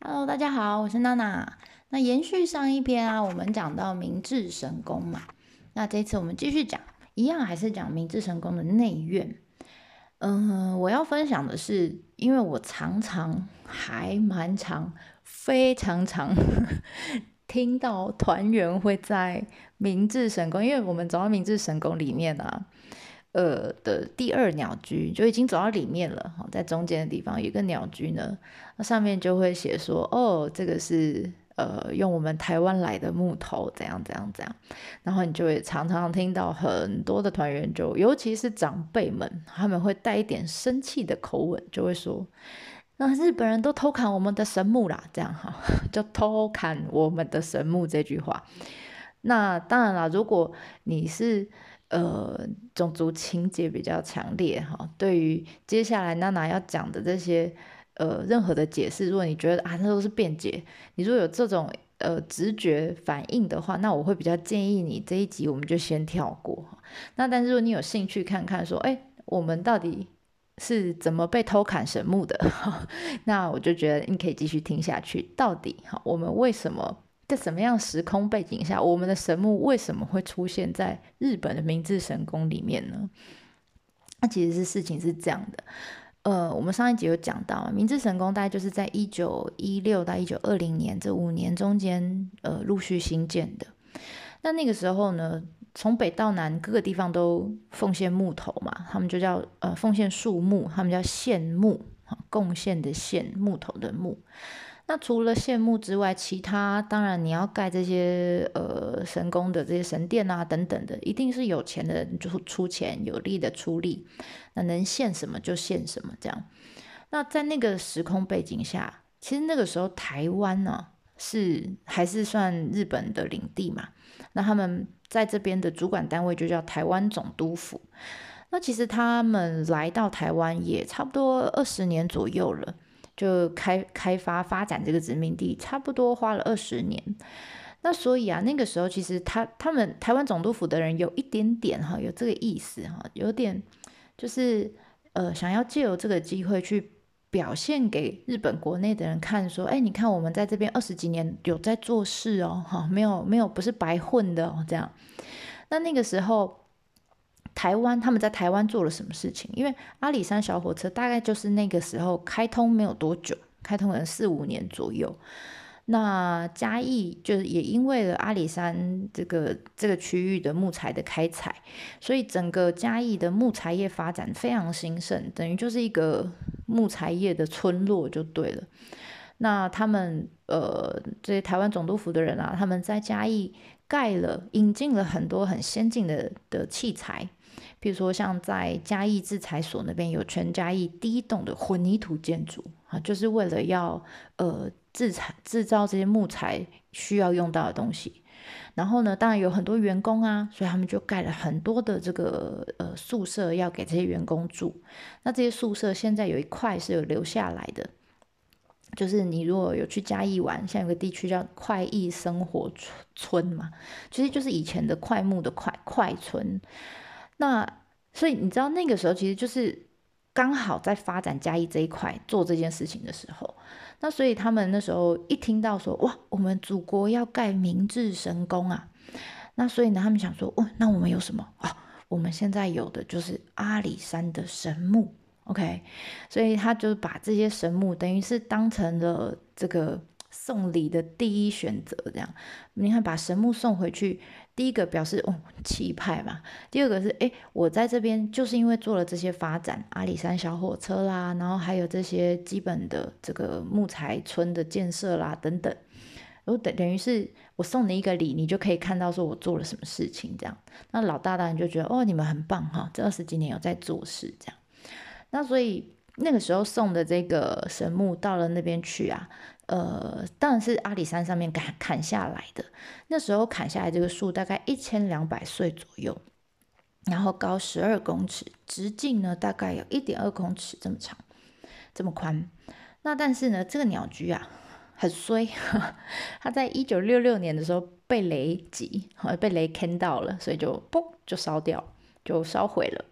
Hello，大家好，我是娜娜。那延续上一篇啊，我们讲到明治神宫嘛，那这次我们继续讲，一样还是讲明治神宫的内院。嗯，我要分享的是，因为我常常还蛮常，非常常听到团员会在明治神宫，因为我们走到明治神宫里面啊。呃的第二鸟居就已经走到里面了，在中间的地方有一个鸟居呢，那上面就会写说，哦，这个是呃用我们台湾来的木头，怎样怎样怎样，然后你就会常常听到很多的团员就，尤其是长辈们，他们会带一点生气的口吻，就会说，那日本人都偷砍我们的神木啦，这样哈，就偷砍我们的神木这句话。那当然了，如果你是呃，种族情节比较强烈哈。对于接下来娜娜要讲的这些呃任何的解释，如果你觉得啊那都是辩解，你如果有这种呃直觉反应的话，那我会比较建议你这一集我们就先跳过。那但是如果你有兴趣看看说，哎，我们到底是怎么被偷砍神木的，那我就觉得你可以继续听下去。到底哈，我们为什么？在什么样时空背景下，我们的神木为什么会出现在日本的明治神宫里面呢？那其实是事情是这样的，呃，我们上一集有讲到，明治神宫大概就是在一九一六到一九二零年这五年中间，呃，陆续新建的。那那个时候呢，从北到南各个地方都奉献木头嘛，他们就叫呃奉献树木，他们叫献木，贡献的献木头的木。那除了羡慕之外，其他当然你要盖这些呃神宫的这些神殿啊等等的，一定是有钱的就出钱，有力的出力，那能献什么就献什么这样。那在那个时空背景下，其实那个时候台湾呢是还是算日本的领地嘛，那他们在这边的主管单位就叫台湾总督府。那其实他们来到台湾也差不多二十年左右了。就开开发发展这个殖民地，差不多花了二十年。那所以啊，那个时候其实他他们台湾总督府的人有一点点哈，有这个意思哈，有点就是呃，想要借由这个机会去表现给日本国内的人看，说，哎，你看我们在这边二十几年有在做事哦，哈，没有没有不是白混的哦，这样。那那个时候。台湾他们在台湾做了什么事情？因为阿里山小火车大概就是那个时候开通没有多久，开通可能四五年左右。那嘉义就是也因为了阿里山这个这个区域的木材的开采，所以整个嘉义的木材业发展非常兴盛，等于就是一个木材业的村落就对了。那他们呃这些台湾总督府的人啊，他们在嘉义盖了引进了很多很先进的的器材。比如说，像在嘉义制裁所那边有全嘉义第一栋的混凝土建筑啊，就是为了要呃制裁制造这些木材需要用到的东西。然后呢，当然有很多员工啊，所以他们就盖了很多的这个呃宿舍要给这些员工住。那这些宿舍现在有一块是有留下来的，就是你如果有去嘉义玩，像有个地区叫快意生活村村嘛，其实就是以前的快木的快快村。那所以你知道那个时候其实就是刚好在发展嘉义这一块做这件事情的时候，那所以他们那时候一听到说哇，我们祖国要盖明治神宫啊，那所以呢他们想说哦，那我们有什么啊？我们现在有的就是阿里山的神木，OK，所以他就把这些神木等于是当成了这个送礼的第一选择，这样你看把神木送回去。第一个表示哦气派嘛，第二个是哎我在这边就是因为做了这些发展，阿里山小火车啦，然后还有这些基本的这个木材村的建设啦等等，然后等等于是我送你一个礼，你就可以看到说我做了什么事情这样，那老大当然就觉得哦你们很棒哈，这二十几年有在做事这样，那所以那个时候送的这个神木到了那边去啊。呃，当然是阿里山上面砍砍下来的。那时候砍下来这个树大概一千两百岁左右，然后高十二公尺，直径呢大概有一点二公尺这么长，这么宽。那但是呢，这个鸟居啊很衰，它在一九六六年的时候被雷击，好被雷坑到了，所以就嘣就烧掉，就烧毁了。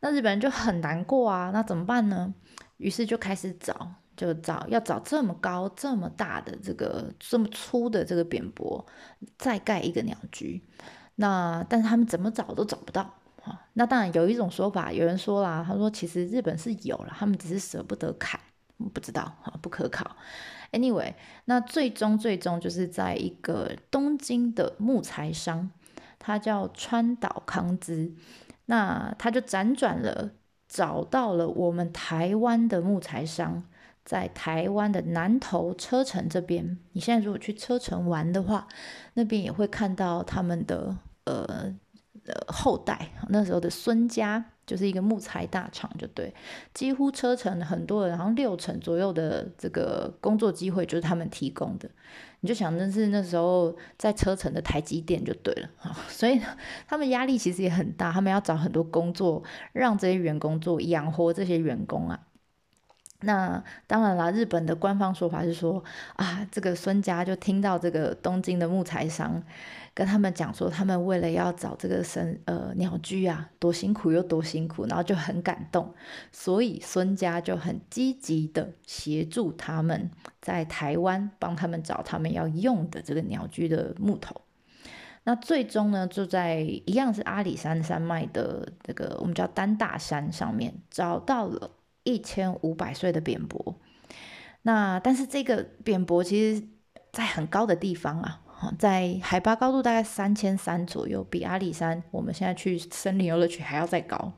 那日本人就很难过啊，那怎么办呢？于是就开始找。就找要找这么高、这么大的这个这么粗的这个扁柏，再盖一个鸟居。那但是他们怎么找都找不到啊。那当然有一种说法，有人说啦，他说其实日本是有了，他们只是舍不得砍，不知道啊，不可考。Anyway，那最终最终就是在一个东京的木材商，他叫川岛康之，那他就辗转了，找到了我们台湾的木材商。在台湾的南投车城这边，你现在如果去车城玩的话，那边也会看到他们的呃呃后代，那时候的孙家就是一个木材大厂，就对，几乎车城很多人，好像六成左右的这个工作机会就是他们提供的，你就想那是那时候在车城的台积电就对了啊，所以他们压力其实也很大，他们要找很多工作让这些员工做，养活这些员工啊。那当然啦，日本的官方说法是说啊，这个孙家就听到这个东京的木材商跟他们讲说，他们为了要找这个神呃鸟居啊，多辛苦又多辛苦，然后就很感动，所以孙家就很积极的协助他们在台湾帮他们找他们要用的这个鸟居的木头。那最终呢，就在一样是阿里山山脉的这个我们叫丹大山上面找到了。一千五百岁的扁柏，那但是这个扁柏其实，在很高的地方啊，在海拔高度大概三千三左右，比阿里山我们现在去森林游乐区还要再高，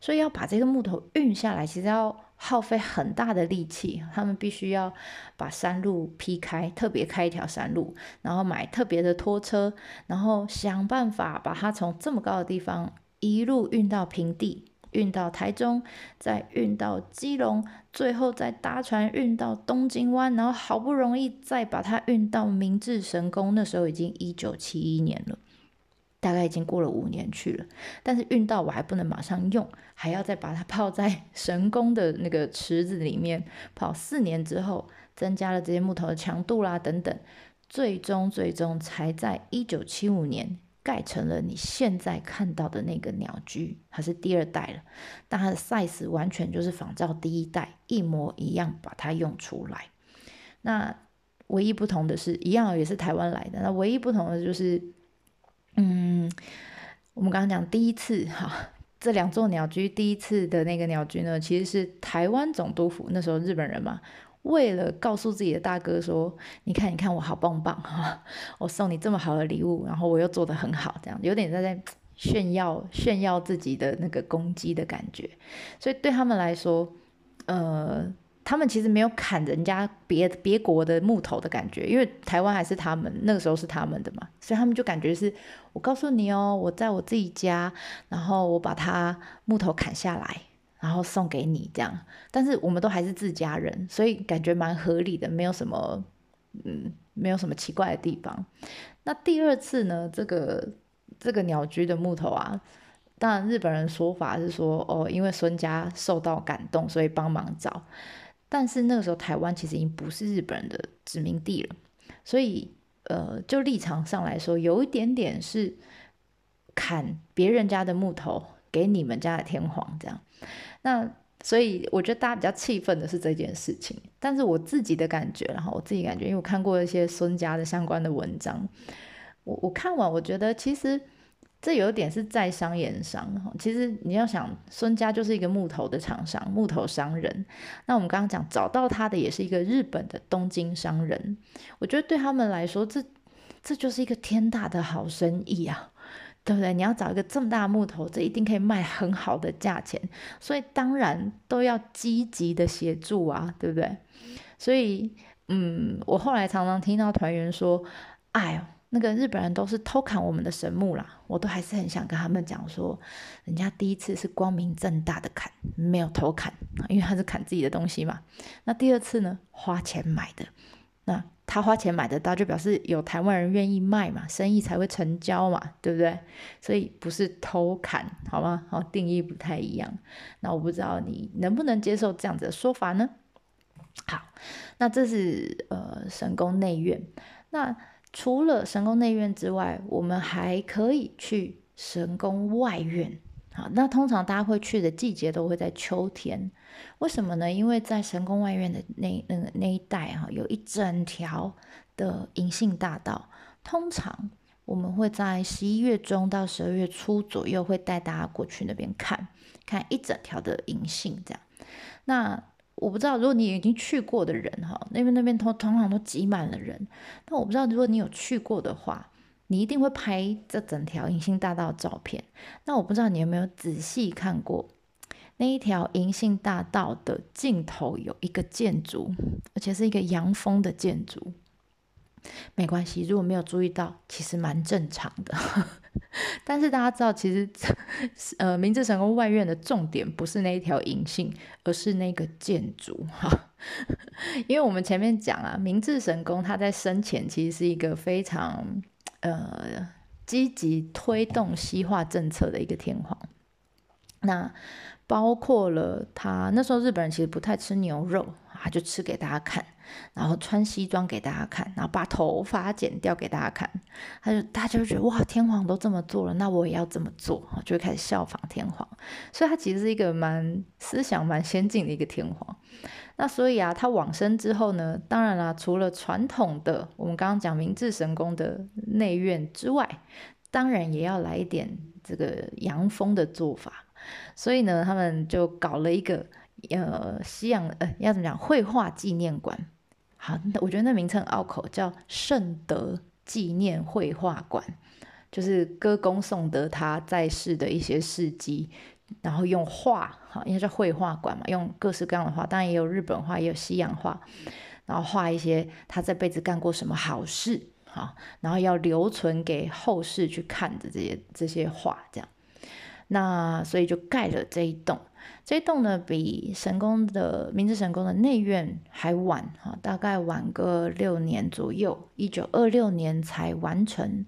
所以要把这个木头运下来，其实要耗费很大的力气。他们必须要把山路劈开，特别开一条山路，然后买特别的拖车，然后想办法把它从这么高的地方一路运到平地。运到台中，再运到基隆，最后再搭船运到东京湾，然后好不容易再把它运到明治神宫。那时候已经一九七一年了，大概已经过了五年去了。但是运到我还不能马上用，还要再把它泡在神宫的那个池子里面泡四年之后，增加了这些木头的强度啦等等，最终最终才在一九七五年。盖成了你现在看到的那个鸟居，它是第二代了，但它的 size 完全就是仿照第一代一模一样，把它用出来。那唯一不同的是，一样也是台湾来的。那唯一不同的就是，嗯，我们刚刚讲第一次哈，这两座鸟居第一次的那个鸟居呢，其实是台湾总督府那时候日本人嘛。为了告诉自己的大哥说：“你看，你看我好棒棒哈，我送你这么好的礼物，然后我又做的很好，这样有点在在炫耀炫耀自己的那个攻击的感觉。所以对他们来说，呃，他们其实没有砍人家别别国的木头的感觉，因为台湾还是他们那个时候是他们的嘛，所以他们就感觉是我告诉你哦，我在我自己家，然后我把它木头砍下来。”然后送给你这样，但是我们都还是自家人，所以感觉蛮合理的，没有什么，嗯，没有什么奇怪的地方。那第二次呢，这个这个鸟居的木头啊，当然日本人说法是说，哦，因为孙家受到感动，所以帮忙找。但是那个时候台湾其实已经不是日本人的殖民地了，所以呃，就立场上来说，有一点点是砍别人家的木头。给你们家的天皇这样，那所以我觉得大家比较气愤的是这件事情。但是我自己的感觉，然后我自己感觉，因为我看过一些孙家的相关的文章，我我看完我觉得其实这有点是在商言商。其实你要想，孙家就是一个木头的厂商，木头商人。那我们刚刚讲找到他的也是一个日本的东京商人，我觉得对他们来说，这这就是一个天大的好生意啊。对不对？你要找一个这么大的木头，这一定可以卖很好的价钱，所以当然都要积极的协助啊，对不对？所以，嗯，我后来常常听到团员说：“哎呦，那个日本人都是偷砍我们的神木啦。”我都还是很想跟他们讲说，人家第一次是光明正大的砍，没有偷砍，因为他是砍自己的东西嘛。那第二次呢，花钱买的，那。他花钱买得到，就表示有台湾人愿意卖嘛，生意才会成交嘛，对不对？所以不是偷砍，好吗？好，定义不太一样。那我不知道你能不能接受这样子的说法呢？好，那这是呃神宫内院。那除了神宫内院之外，我们还可以去神宫外院。好，那通常大家会去的季节都会在秋天，为什么呢？因为在神宫外院的那那个那一带哈，有一整条的银杏大道，通常我们会在十一月中到十二月初左右会带大家过去那边看看一整条的银杏，这样。那我不知道，如果你已经去过的人哈，那边那边通通常都挤满了人，那我不知道如果你有去过的话。你一定会拍这整条银杏大道的照片。那我不知道你有没有仔细看过那一条银杏大道的尽头有一个建筑，而且是一个洋风的建筑。没关系，如果没有注意到，其实蛮正常的。但是大家知道，其实 呃，明治神宫外院的重点不是那一条银杏，而是那个建筑哈。因为我们前面讲啊，明治神宫它在生前其实是一个非常。呃，积极推动西化政策的一个天皇，那包括了他那时候日本人其实不太吃牛肉，啊就吃给大家看，然后穿西装给大家看，然后把头发剪掉给大家看，他就大家就觉得哇，天皇都这么做了，那我也要这么做，就会开始效仿天皇，所以他其实是一个蛮思想蛮先进的一个天皇。那所以啊，他往生之后呢，当然啦，除了传统的我们刚刚讲明治神宫的内院之外，当然也要来一点这个洋风的做法。所以呢，他们就搞了一个呃西洋呃要怎么讲绘画纪念馆。好，我觉得那名称拗口，叫圣德纪念绘画馆，就是歌功颂德他在世的一些事迹。然后用画，哈，因为叫绘画馆嘛，用各式各样的画，当然也有日本画，也有西洋画，然后画一些他这辈子干过什么好事，哈，然后要留存给后世去看的这些这些画，这样，那所以就盖了这一栋，这一栋呢比神宫的明治神宫的内院还晚，哈，大概晚个六年左右，一九二六年才完成，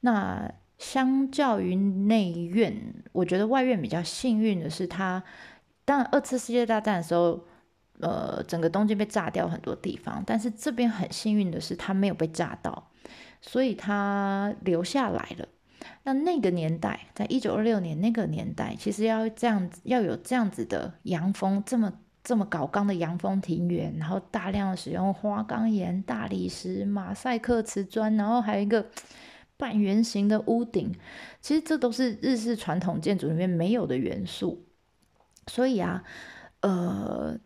那。相较于内院，我觉得外院比较幸运的是，它当然二次世界大战的时候，呃，整个东京被炸掉很多地方，但是这边很幸运的是，它没有被炸到，所以它留下来了。那那个年代，在一九二六年那个年代，其实要这样子，要有这样子的洋风，这么这么高刚的洋风庭园，然后大量使用花岗岩、大理石、马赛克瓷砖，然后还有一个。半圆形的屋顶，其实这都是日式传统建筑里面没有的元素。所以啊，呃，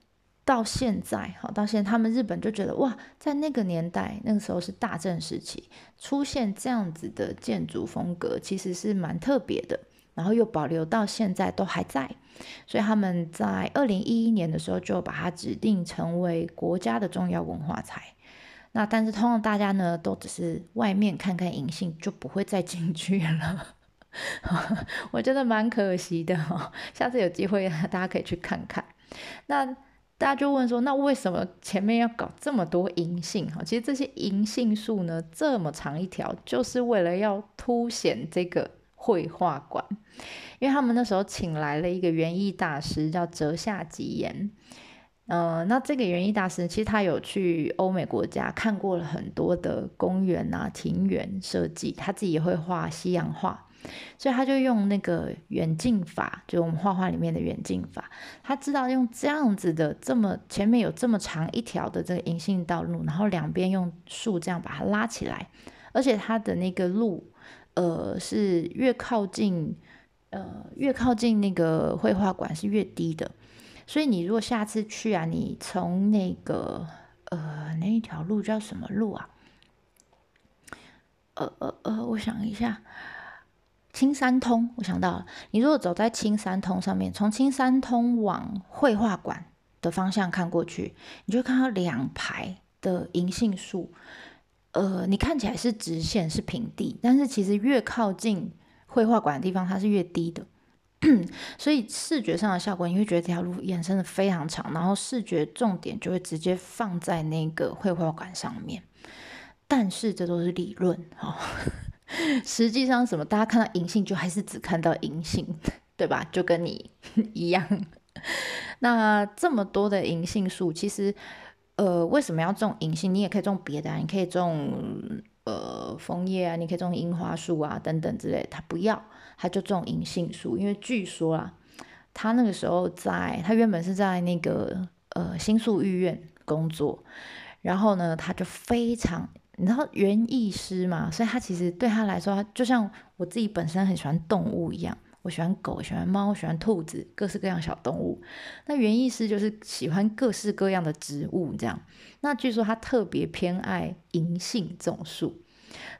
到现在，好，到现在他们日本就觉得哇，在那个年代，那个时候是大正时期，出现这样子的建筑风格，其实是蛮特别的。然后又保留到现在都还在，所以他们在二零一一年的时候就把它指定成为国家的重要文化财。那但是通常大家呢都只是外面看看银杏，就不会再进去了。我觉得蛮可惜的哈，下次有机会大家可以去看看。那大家就问说，那为什么前面要搞这么多银杏？哈，其实这些银杏树呢这么长一条，就是为了要凸显这个绘画馆，因为他们那时候请来了一个园艺大师，叫折下吉言。嗯，那这个园艺大师其实他有去欧美国家看过了很多的公园啊、庭园设计，他自己也会画西洋画，所以他就用那个远近法，就我们画画里面的远近法，他知道用这样子的这么前面有这么长一条的这个银杏道路，然后两边用树这样把它拉起来，而且它的那个路，呃，是越靠近呃越靠近那个绘画馆是越低的。所以你如果下次去啊，你从那个呃那一条路叫什么路啊？呃呃呃，我想一下，青山通，我想到了。你如果走在青山通上面，从青山通往绘画馆的方向看过去，你就看到两排的银杏树。呃，你看起来是直线是平地，但是其实越靠近绘画馆的地方，它是越低的。所以视觉上的效果，你会觉得这条路延伸的非常长，然后视觉重点就会直接放在那个绘画馆上面。但是这都是理论哈，实际上什么？大家看到银杏就还是只看到银杏，对吧？就跟你 一样。那这么多的银杏树，其实呃，为什么要种银杏？你也可以种别的，你可以种呃枫叶啊，你可以种樱花树啊等等之类，他不要，他就种银杏树，因为据说啊，他那个时候在，他原本是在那个呃新宿御苑工作，然后呢，他就非常，你知道园艺师嘛，所以他其实对他来说，就像我自己本身很喜欢动物一样。我喜欢狗，喜欢猫，喜欢兔子，各式各样小动物。那园艺师就是喜欢各式各样的植物，这样。那据说他特别偏爱银杏这种树，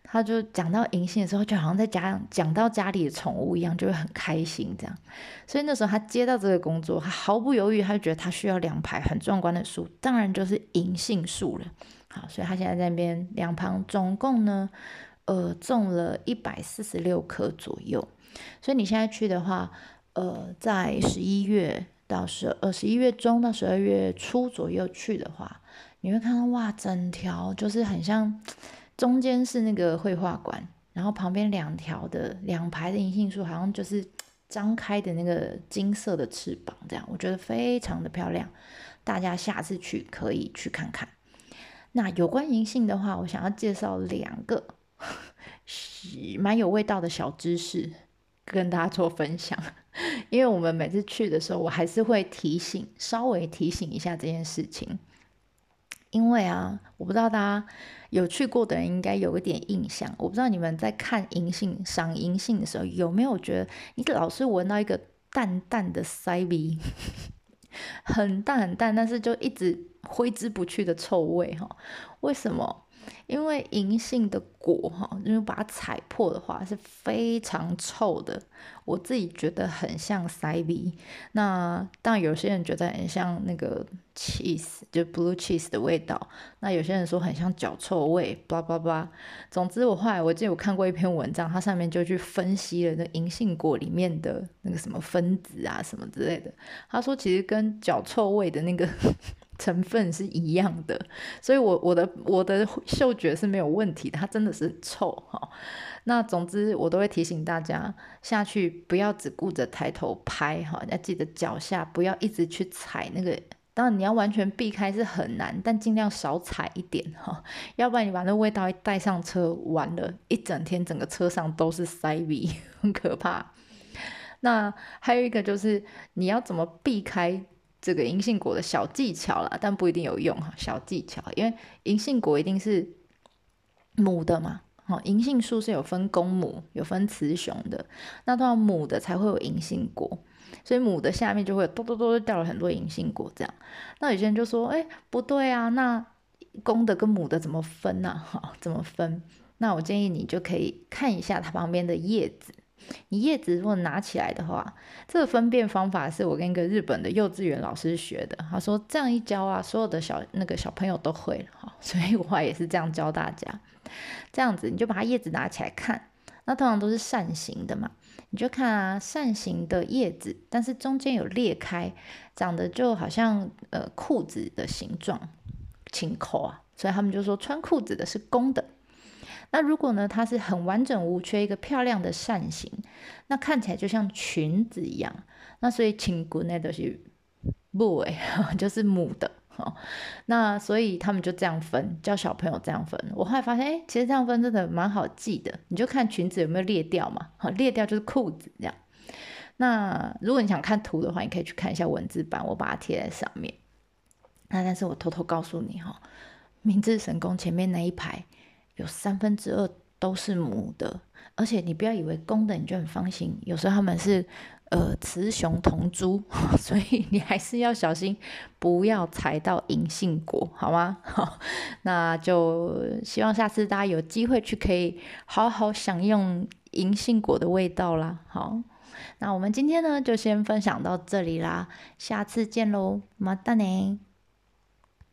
他就讲到银杏的时候，就好像在讲讲到家里的宠物一样，就会很开心这样。所以那时候他接到这个工作，他毫不犹豫，他就觉得他需要两排很壮观的树，当然就是银杏树了。好，所以他现在在那边两旁总共呢，呃，种了一百四十六棵左右。所以你现在去的话，呃，在十一月到十呃十一月中到十二月初左右去的话，你会看到哇，整条就是很像，中间是那个绘画馆，然后旁边两条的两排的银杏树，好像就是张开的那个金色的翅膀，这样我觉得非常的漂亮。大家下次去可以去看看。那有关银杏的话，我想要介绍两个蛮有味道的小知识。跟大家做分享，因为我们每次去的时候，我还是会提醒，稍微提醒一下这件事情。因为啊，我不知道大家有去过的人应该有一点印象，我不知道你们在看银杏、赏银杏的时候，有没有觉得你老是闻到一个淡淡的塞鼻，很淡很淡，但是就一直挥之不去的臭味哈？为什么？因为银杏的果哈，因为把它踩破的话是非常臭的，我自己觉得很像塞鼻。那但有些人觉得很像那个 cheese，就 blue cheese 的味道。那有些人说很像脚臭味，叭叭叭。总之，我后来我记得我看过一篇文章，它上面就去分析了那银杏果里面的那个什么分子啊什么之类的。他说其实跟脚臭味的那个。成分是一样的，所以我我的我的嗅觉是没有问题的，它真的是臭哈。那总之我都会提醒大家下去不要只顾着抬头拍哈，要记得脚下不要一直去踩那个。当然你要完全避开是很难，但尽量少踩一点哈，要不然你把那味道带上车，完了，一整天整个车上都是塞鼻，很可怕。那还有一个就是你要怎么避开。这个银杏果的小技巧啦，但不一定有用哈。小技巧，因为银杏果一定是母的嘛，哦，银杏树是有分公母，有分雌雄的，那通常母的才会有银杏果，所以母的下面就会嘟嘟嘟掉了很多银杏果这样。那有些人就说，哎，不对啊，那公的跟母的怎么分呢？哈，怎么分？那我建议你就可以看一下它旁边的叶子。你叶子如果拿起来的话，这个分辨方法是我跟一个日本的幼稚园老师学的。他说这样一教啊，所有的小那个小朋友都会了哈。所以我也是这样教大家。这样子你就把它叶子拿起来看，那通常都是扇形的嘛。你就看啊，扇形的叶子，但是中间有裂开，长得就好像呃裤子的形状，轻扣啊。所以他们就说穿裤子的是公的。那如果呢，它是很完整无缺一个漂亮的扇形，那看起来就像裙子一样。那所以青姑那都是母诶，就是母的。那所以他们就这样分，教小朋友这样分。我后来发现，哎，其实这样分真的蛮好记的。你就看裙子有没有裂掉嘛，裂掉就是裤子这样。那如果你想看图的话，你可以去看一下文字版，我把它贴在上面。那但是我偷偷告诉你哈，明治神宫前面那一排。有三分之二都是母的，而且你不要以为公的你就很放心，有时候他们是呃雌雄同株，所以你还是要小心，不要踩到银杏果，好吗？好，那就希望下次大家有机会去可以好好享用银杏果的味道啦。好，那我们今天呢就先分享到这里啦，下次见喽，马达呢。